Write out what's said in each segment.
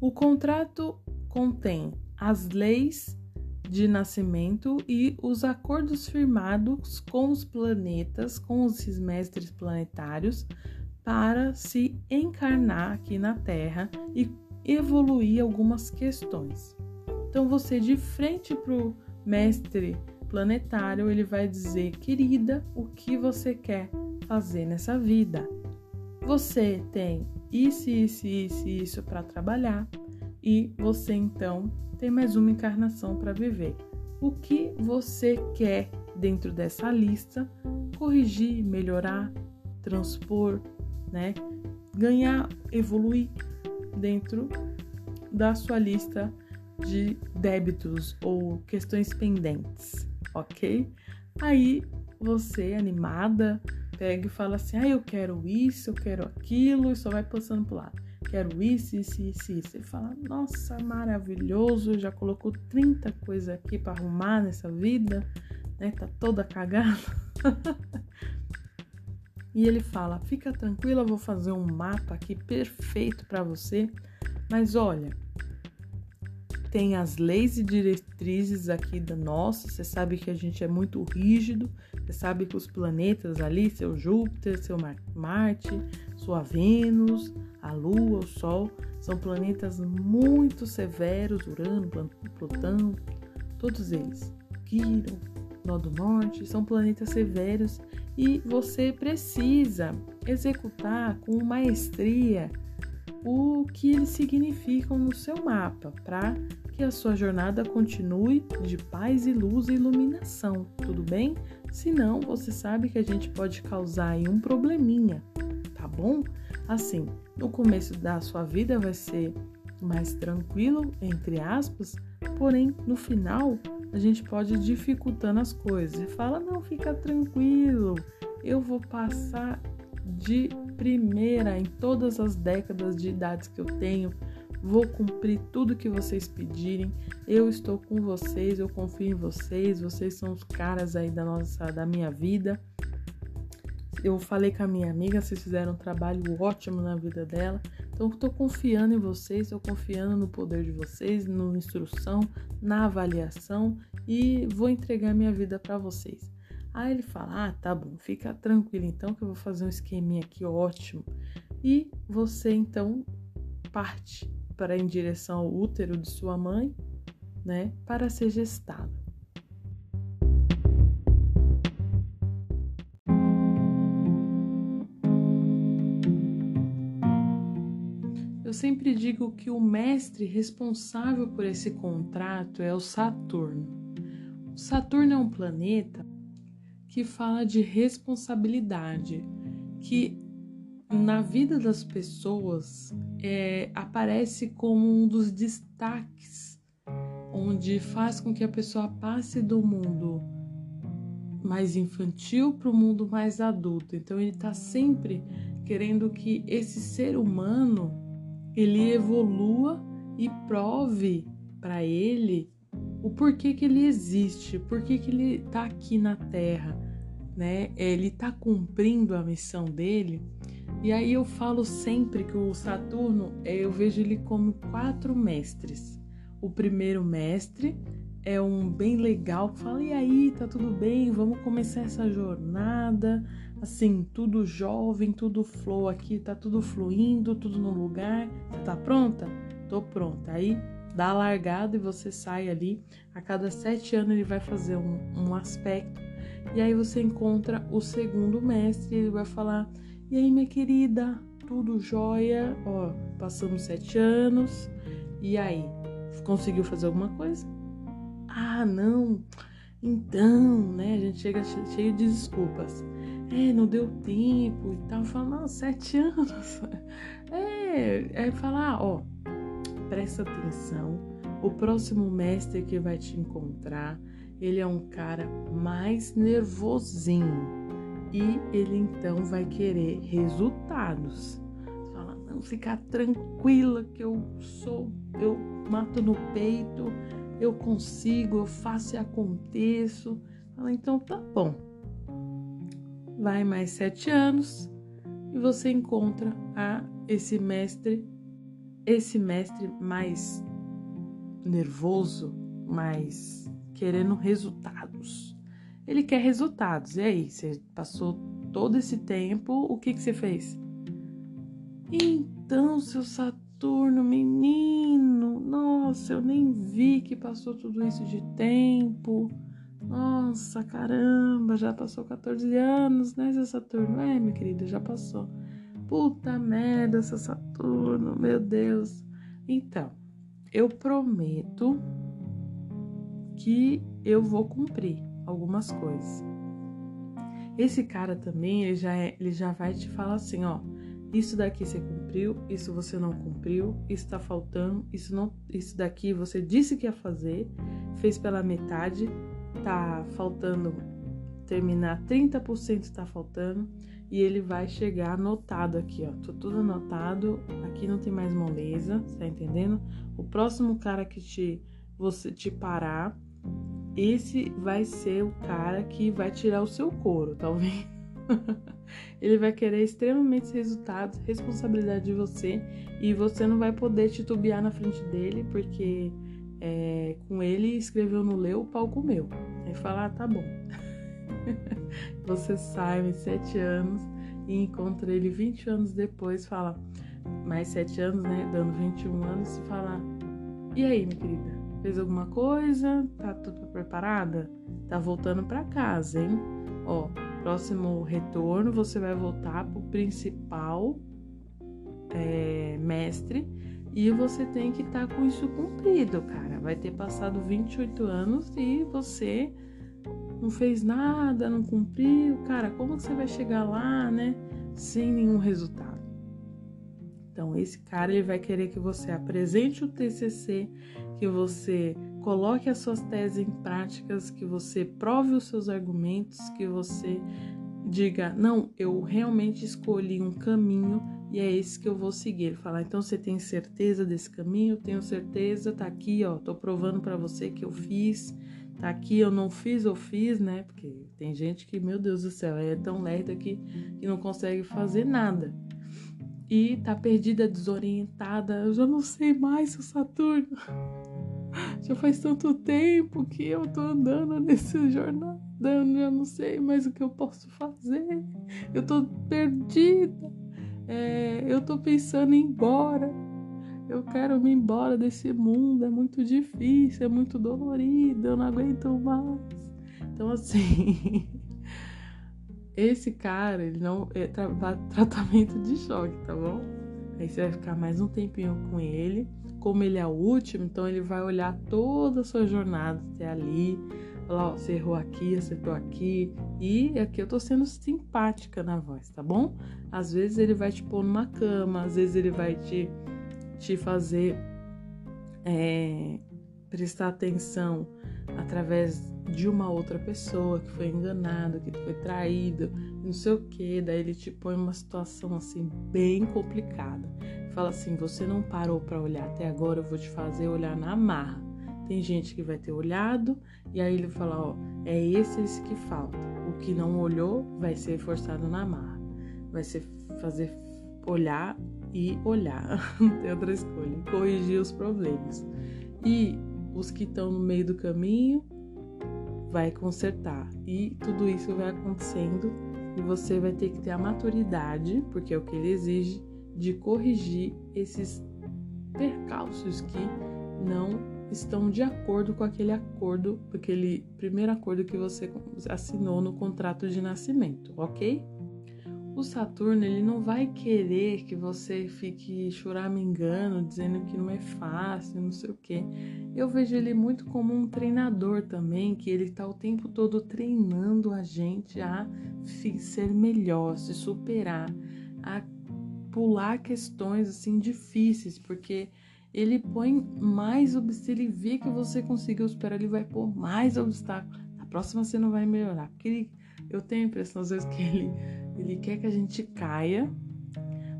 O contrato contém as leis de nascimento e os acordos firmados com os planetas, com os mestres planetários, para se encarnar aqui na Terra e evoluir algumas questões. Então, você de frente para o mestre planetário, ele vai dizer, querida, o que você quer fazer nessa vida? Você tem isso, isso, isso, isso para trabalhar e você então tem mais uma encarnação para viver. O que você quer dentro dessa lista corrigir, melhorar, transpor, né? Ganhar, evoluir dentro da sua lista de débitos ou questões pendentes, ok? Aí você, animada, pega e fala assim: ah, eu quero isso, eu quero aquilo, e só vai passando pro lado. Quero isso, isso, isso, isso. Ele fala: nossa, maravilhoso, já colocou 30 coisas aqui para arrumar nessa vida, né? Tá toda cagada. e ele fala: fica tranquila, vou fazer um mapa aqui perfeito para você, mas olha tem as leis e diretrizes aqui da nossa. Você sabe que a gente é muito rígido. Você sabe que os planetas ali, seu Júpiter, seu Marte, sua Vênus, a Lua, o Sol, são planetas muito severos. Urano, Plutão, todos eles. Quirón, Nó do Norte, são planetas severos e você precisa executar com maestria o que eles significam no seu mapa, para que a sua jornada continue de paz e luz e iluminação, tudo bem? Senão, você sabe que a gente pode causar aí um probleminha, tá bom? Assim, no começo da sua vida vai ser mais tranquilo, entre aspas, porém, no final, a gente pode ir dificultando as coisas. Fala, não, fica tranquilo, eu vou passar de primeira em todas as décadas de idades que eu tenho. Vou cumprir tudo que vocês pedirem. Eu estou com vocês, eu confio em vocês. Vocês são os caras aí da nossa da minha vida. Eu falei com a minha amiga, vocês fizeram um trabalho ótimo na vida dela. Então, estou confiando em vocês, estou confiando no poder de vocês, na instrução, na avaliação e vou entregar minha vida para vocês. Aí ele fala: Ah, tá bom, fica tranquilo então que eu vou fazer um esqueminha aqui ótimo. E você então parte para em direção ao útero de sua mãe, né, para ser gestado. Eu sempre digo que o mestre responsável por esse contrato é o Saturno. O Saturno é um planeta que fala de responsabilidade, que na vida das pessoas é, aparece como um dos destaques, onde faz com que a pessoa passe do mundo mais infantil para o mundo mais adulto. Então ele está sempre querendo que esse ser humano ele evolua e prove para ele o porquê que ele existe, porquê que ele está aqui na Terra, né? Ele está cumprindo a missão dele. E aí eu falo sempre que o Saturno, eu vejo ele como quatro mestres. O primeiro mestre é um bem legal fala: e aí, tá tudo bem? Vamos começar essa jornada. Assim, tudo jovem, tudo flow aqui, tá tudo fluindo, tudo no lugar. Você tá pronta? Tô pronta. Aí dá a largada e você sai ali. A cada sete anos ele vai fazer um, um aspecto. E aí você encontra o segundo mestre e ele vai falar: E aí, minha querida, tudo jóia? Ó, passamos sete anos. E aí, conseguiu fazer alguma coisa? Ah, não. Então, né? A gente chega cheio de desculpas. É, não deu tempo e tal. Fala, não, sete anos. É, é falar, ó, presta atenção. O próximo mestre que vai te encontrar, ele é um cara mais nervosinho e ele então vai querer resultados. Fala, não, ficar tranquila que eu sou, eu mato no peito, eu consigo, eu faço e aconteço. Fala, então tá bom. Vai mais sete anos e você encontra a esse mestre esse mestre mais nervoso, mais querendo resultados. Ele quer resultados. E aí, você passou todo esse tempo, o que, que você fez? Então, seu Saturno, menino, nossa, eu nem vi que passou tudo isso de tempo. Nossa, caramba, já passou 14 anos, né, seu Saturno? É, minha querida, já passou. Puta merda, seu Saturno, meu Deus. Então, eu prometo que eu vou cumprir algumas coisas. Esse cara também, ele já, é, ele já vai te falar assim, ó, isso daqui você cumpriu, isso você não cumpriu, isso tá faltando, isso não, isso daqui você disse que ia fazer, fez pela metade, tá faltando terminar 30% tá faltando e ele vai chegar anotado aqui, ó. Tô tudo anotado, aqui não tem mais moleza, tá entendendo? O próximo cara que te você te parar, esse vai ser o cara que vai tirar o seu couro, tá vendo? ele vai querer extremamente resultados, responsabilidade de você e você não vai poder titubear na frente dele porque é, com ele escreveu no leu, o pau comeu. Aí fala, ah, tá bom. você sai em sete anos e encontra ele 20 anos depois, fala, mais sete anos, né? Dando 21 anos, e fala, e aí, minha querida? Fez alguma coisa? Tá tudo preparada? Tá voltando para casa, hein? Ó, próximo retorno você vai voltar pro principal é, mestre e você tem que estar tá com isso cumprido, cara. Vai ter passado 28 anos e você não fez nada, não cumpriu. Cara, como você vai chegar lá, né, sem nenhum resultado? Então, esse cara ele vai querer que você apresente o TCC, que você coloque as suas teses em práticas, que você prove os seus argumentos, que você diga: "Não, eu realmente escolhi um caminho e é esse que eu vou seguir". Ele fala: "Então você tem certeza desse caminho? Tenho certeza, tá aqui, ó, tô provando para você que eu fiz. Tá aqui, eu não fiz, eu fiz, né? Porque tem gente que, meu Deus do céu, é tão lerda que, que não consegue fazer nada. E tá perdida, desorientada. Eu já não sei mais, seu Saturno. Já faz tanto tempo que eu tô andando nesse jornal. Eu já não sei mais o que eu posso fazer. Eu tô perdida. É, eu tô pensando em ir embora. Eu quero me embora desse mundo. É muito difícil, é muito dolorido. Eu não aguento mais. Então, assim. esse cara, ele não. É tra tratamento de choque, tá bom? Aí você vai ficar mais um tempinho com ele. Como ele é o último, então ele vai olhar toda a sua jornada até ali Falar, ó, você errou aqui, acertou aqui. E aqui eu tô sendo simpática na voz, tá bom? Às vezes ele vai te pôr numa cama, às vezes ele vai te, te fazer é, prestar atenção através de uma outra pessoa que foi enganado, que foi traído, não sei o que, daí ele te põe numa situação assim bem complicada. Fala assim: você não parou para olhar até agora, eu vou te fazer olhar na marra. Tem gente que vai ter olhado e aí ele fala, ó, é esse esse que falta. O que não olhou vai ser forçado na marra. Vai ser fazer olhar e olhar. não tem outra escolha. Corrigir os problemas. E os que estão no meio do caminho vai consertar. E tudo isso vai acontecendo e você vai ter que ter a maturidade, porque é o que ele exige, de corrigir esses percalços que não estão de acordo com aquele acordo, aquele primeiro acordo que você assinou no contrato de nascimento, ok? O Saturno ele não vai querer que você fique choramingando, dizendo que não é fácil, não sei o quê. Eu vejo ele muito como um treinador também, que ele está o tempo todo treinando a gente a ser melhor, se superar, a pular questões assim difíceis, porque ele põe mais obstáculos, ele vê que você conseguiu superar, ele vai pôr mais obstáculos. Na próxima você não vai melhorar. Porque ele, eu tenho a impressão às vezes que ele, ele quer que a gente caia,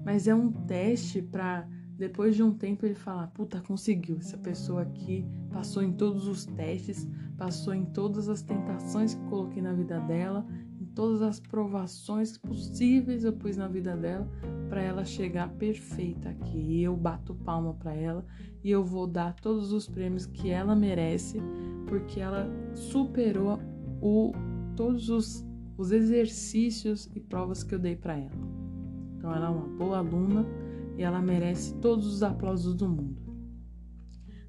mas é um teste para depois de um tempo ele falar: puta, conseguiu. Essa pessoa aqui passou em todos os testes, passou em todas as tentações que coloquei na vida dela, todas as provações possíveis eu pus na vida dela para ela chegar perfeita aqui. E eu bato palma para ela e eu vou dar todos os prêmios que ela merece, porque ela superou o, todos os, os exercícios e provas que eu dei para ela. Então ela é uma boa aluna e ela merece todos os aplausos do mundo.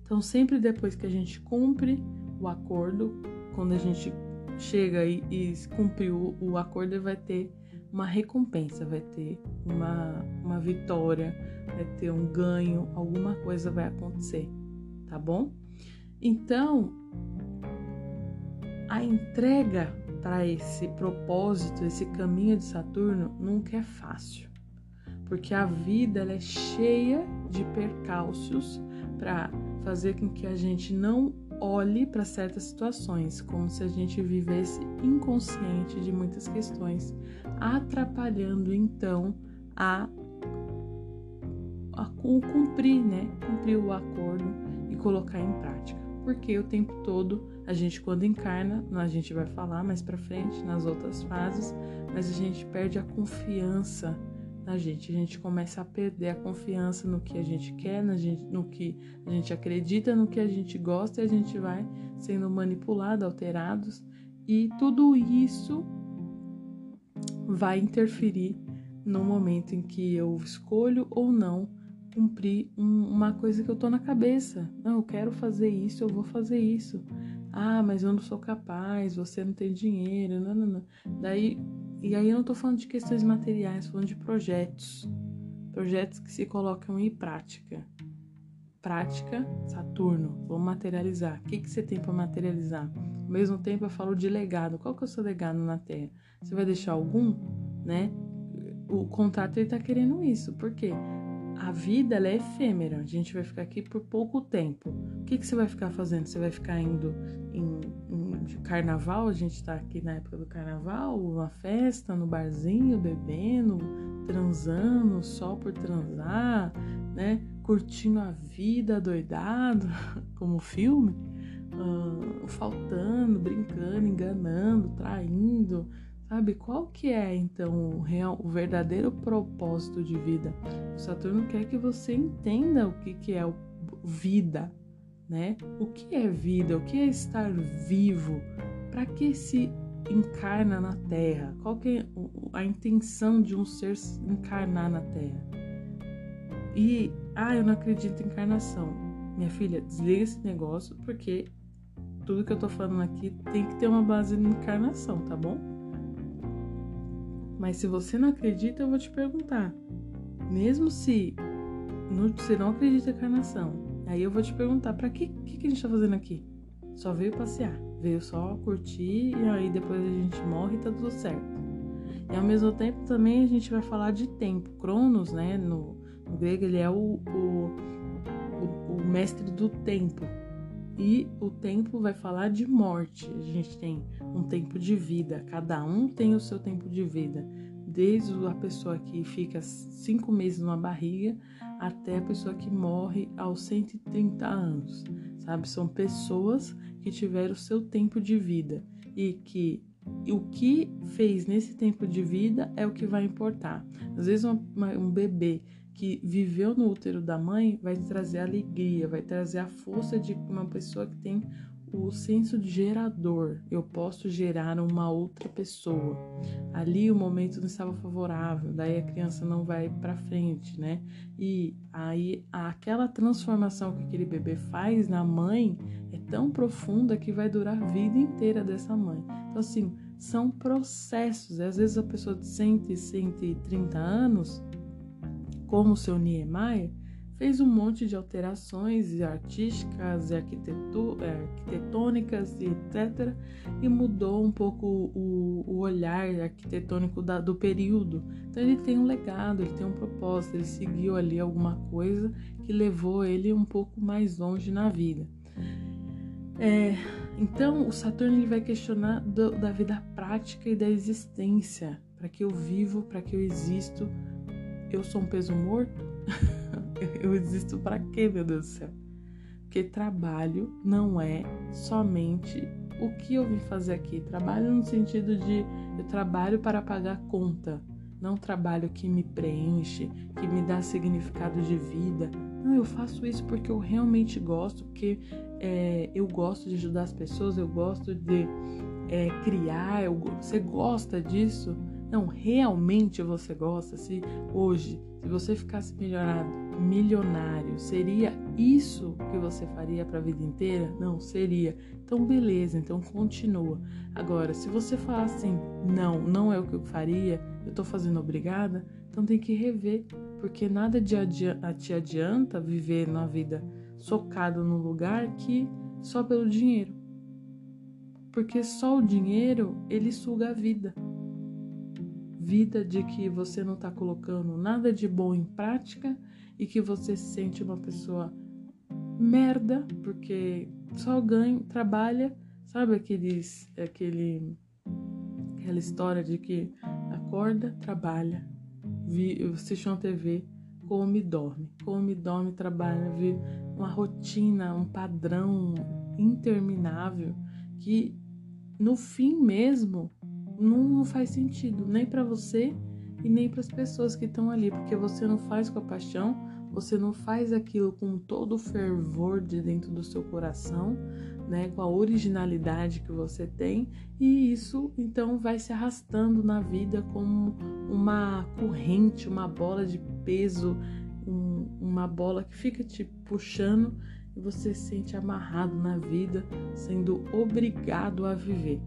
Então sempre depois que a gente cumpre o acordo, quando a gente chega e, e cumpriu o acordo, vai ter uma recompensa, vai ter uma, uma vitória, vai ter um ganho, alguma coisa vai acontecer, tá bom? Então, a entrega para esse propósito, esse caminho de Saturno, nunca é fácil, porque a vida é cheia de percalços para fazer com que a gente não olhe para certas situações, como se a gente vivesse inconsciente de muitas questões, atrapalhando então a, a cumprir, né? Cumprir o acordo e colocar em prática. Porque o tempo todo a gente quando encarna, a gente vai falar mais para frente nas outras fases, mas a gente perde a confiança na gente. A gente começa a perder a confiança no que a gente quer, na gente, no que a gente acredita, no que a gente gosta, e a gente vai sendo manipulado, alterados, e tudo isso vai interferir no momento em que eu escolho ou não cumprir um, uma coisa que eu tô na cabeça. Não, eu quero fazer isso, eu vou fazer isso. Ah, mas eu não sou capaz, você não tem dinheiro, não, não, não. Daí e aí eu não estou falando de questões materiais, falando de projetos. Projetos que se colocam em prática. Prática, Saturno, vamos materializar. O que, que você tem para materializar? Ao mesmo tempo eu falo de legado. Qual que é o seu legado na Terra? Você vai deixar algum, né? O contrato ele tá querendo isso. Por quê? A vida é efêmera. A gente vai ficar aqui por pouco tempo. O que, que você vai ficar fazendo? Você vai ficar indo em de carnaval, a gente tá aqui na época do carnaval, uma festa no barzinho, bebendo, transando, só por transar, né? Curtindo a vida doidado, como filme, uh, faltando, brincando, enganando, traindo, sabe? Qual que é então o real, o verdadeiro propósito de vida? O Saturno quer que você entenda o que, que é o vida, né? O que é vida? O que é estar vivo? Para que se encarna na Terra? Qual que é a intenção de um ser encarnar na Terra? E, ah, eu não acredito em encarnação. Minha filha, desliga esse negócio, porque tudo que eu tô falando aqui tem que ter uma base na encarnação, tá bom? Mas se você não acredita, eu vou te perguntar. Mesmo se você não acredita em encarnação, Aí eu vou te perguntar, para que, que, que a gente tá fazendo aqui? Só veio passear, veio só curtir e aí depois a gente morre e tá tudo certo. E ao mesmo tempo também a gente vai falar de tempo. Cronos, né, no, no grego, ele é o, o, o, o mestre do tempo. E o tempo vai falar de morte. A gente tem um tempo de vida, cada um tem o seu tempo de vida. Desde a pessoa que fica cinco meses numa barriga até a pessoa que morre aos 130 anos, sabe? São pessoas que tiveram o seu tempo de vida e que o que fez nesse tempo de vida é o que vai importar. Às vezes, uma, um bebê que viveu no útero da mãe vai trazer alegria, vai trazer a força de uma pessoa que tem o senso de gerador. Eu posso gerar uma outra pessoa. Ali o momento não estava favorável, daí a criança não vai para frente, né? E aí aquela transformação que aquele bebê faz na mãe é tão profunda que vai durar a vida inteira dessa mãe. Então assim, são processos. Às vezes a pessoa de 100, 130 anos, como o seu Niemeyer, fez um monte de alterações artísticas e é, arquitetônicas e etc. E mudou um pouco o, o olhar arquitetônico da, do período. Então ele tem um legado, ele tem um propósito, ele seguiu ali alguma coisa que levou ele um pouco mais longe na vida. É, então o Saturno ele vai questionar do, da vida prática e da existência. Para que eu vivo, para que eu existo, eu sou um peso morto? Eu existo para quê, meu Deus do céu? Porque trabalho não é somente o que eu vim fazer aqui? Trabalho no sentido de eu trabalho para pagar conta, não trabalho que me preenche, que me dá significado de vida. Não, eu faço isso porque eu realmente gosto, porque é, eu gosto de ajudar as pessoas, eu gosto de é, criar. Eu, você gosta disso? Não, realmente você gosta? Se hoje, se você ficasse melhorado, milionário, seria isso que você faria para a vida inteira? Não, seria. Então, beleza, então continua. Agora, se você falar assim, não, não é o que eu faria, eu tô fazendo obrigada, então tem que rever, porque nada de te adianta viver na vida socado no lugar que só pelo dinheiro. Porque só o dinheiro, ele suga a vida vida de que você não está colocando nada de bom em prática e que você se sente uma pessoa merda, porque só ganha, trabalha, sabe aqueles, aquele, aquela história de que acorda, trabalha, vi, assiste uma TV, come, dorme, come, dorme, trabalha, vê uma rotina, um padrão interminável que no fim mesmo não faz sentido nem para você e nem para as pessoas que estão ali, porque você não faz com a paixão, você não faz aquilo com todo o fervor de dentro do seu coração, né, com a originalidade que você tem, e isso então vai se arrastando na vida como uma corrente, uma bola de peso, um, uma bola que fica te puxando e você se sente amarrado na vida, sendo obrigado a viver.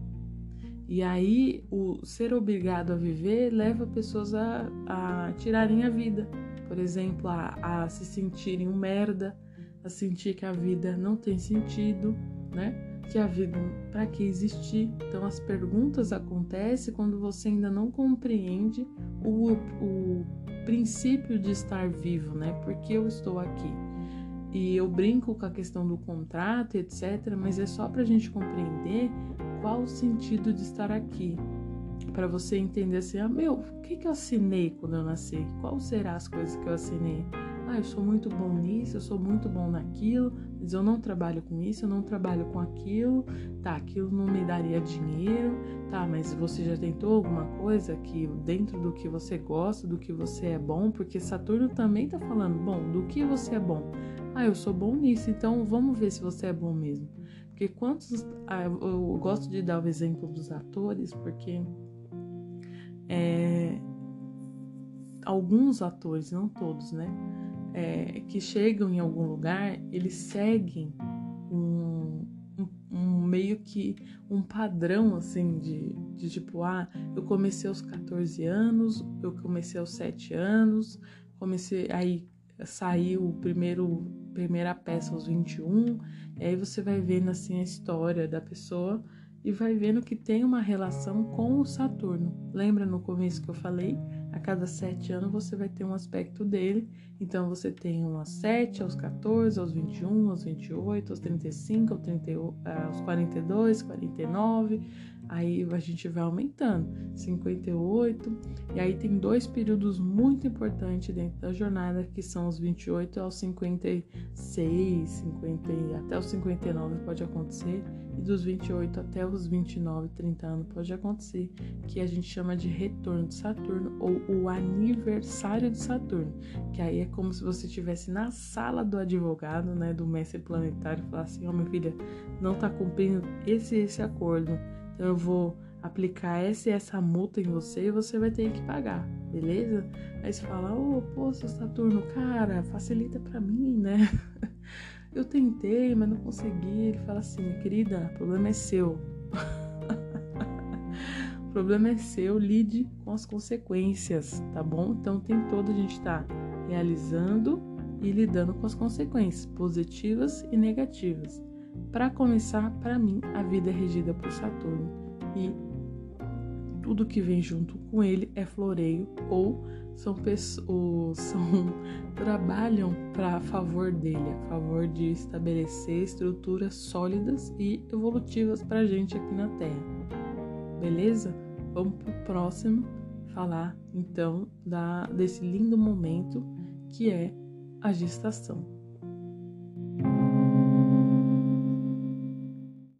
E aí, o ser obrigado a viver leva pessoas a, a tirarem a vida. Por exemplo, a, a se sentirem um merda, a sentir que a vida não tem sentido, né? Que a vida, para que existir? Então, as perguntas acontecem quando você ainda não compreende o, o princípio de estar vivo, né? Porque eu estou aqui. E eu brinco com a questão do contrato, etc., mas é só para a gente compreender qual o sentido de estar aqui. Para você entender assim, ah, meu, o que, que eu assinei quando eu nasci? Qual serão as coisas que eu assinei? Ah, eu sou muito bom nisso, eu sou muito bom naquilo, mas eu não trabalho com isso, eu não trabalho com aquilo, tá, aquilo não me daria dinheiro, tá, mas você já tentou alguma coisa que dentro do que você gosta, do que você é bom, porque Saturno também tá falando, bom, do que você é bom. Ah, eu sou bom nisso, então vamos ver se você é bom mesmo. Porque quantos. Ah, eu gosto de dar o exemplo dos atores, porque é, alguns atores, não todos, né? É, que chegam em algum lugar, eles seguem um, um, um, meio que um padrão assim de, de tipo, ah, eu comecei aos 14 anos, eu comecei aos 7 anos, comecei aí saiu o primeiro primeira peça aos 21, e aí você vai vendo assim a história da pessoa e vai vendo que tem uma relação com o Saturno. Lembra no começo que eu falei? A cada sete anos você vai ter um aspecto dele. Então você tem um aos 7, aos 14, aos 21, aos 28, aos 35, aos, 30, aos 42, 49, Aí a gente vai aumentando, 58, e aí tem dois períodos muito importantes dentro da jornada, que são os 28 aos 56, 50, até os 59 pode acontecer, e dos 28 até os 29, 30 anos pode acontecer, que a gente chama de retorno de Saturno ou o aniversário de Saturno, que aí é como se você estivesse na sala do advogado, né, do mestre planetário, e falar assim: "Ó, oh, minha filha, não tá cumprindo esse esse acordo" Então eu vou aplicar essa e essa multa em você e você vai ter que pagar, beleza? Aí você fala, ô, oh, pô, seu Saturno, cara, facilita para mim, né? Eu tentei, mas não consegui. Ele fala assim, minha querida, o problema é seu. o problema é seu, lide com as consequências, tá bom? Então tem todo a gente tá realizando e lidando com as consequências positivas e negativas. Para começar, para mim, a vida é regida por Saturno e tudo que vem junto com ele é floreio ou são pessoas são trabalham para favor dele, a favor de estabelecer estruturas sólidas e evolutivas para gente aqui na Terra. Beleza? Vamos para o próximo falar então da, desse lindo momento que é a gestação.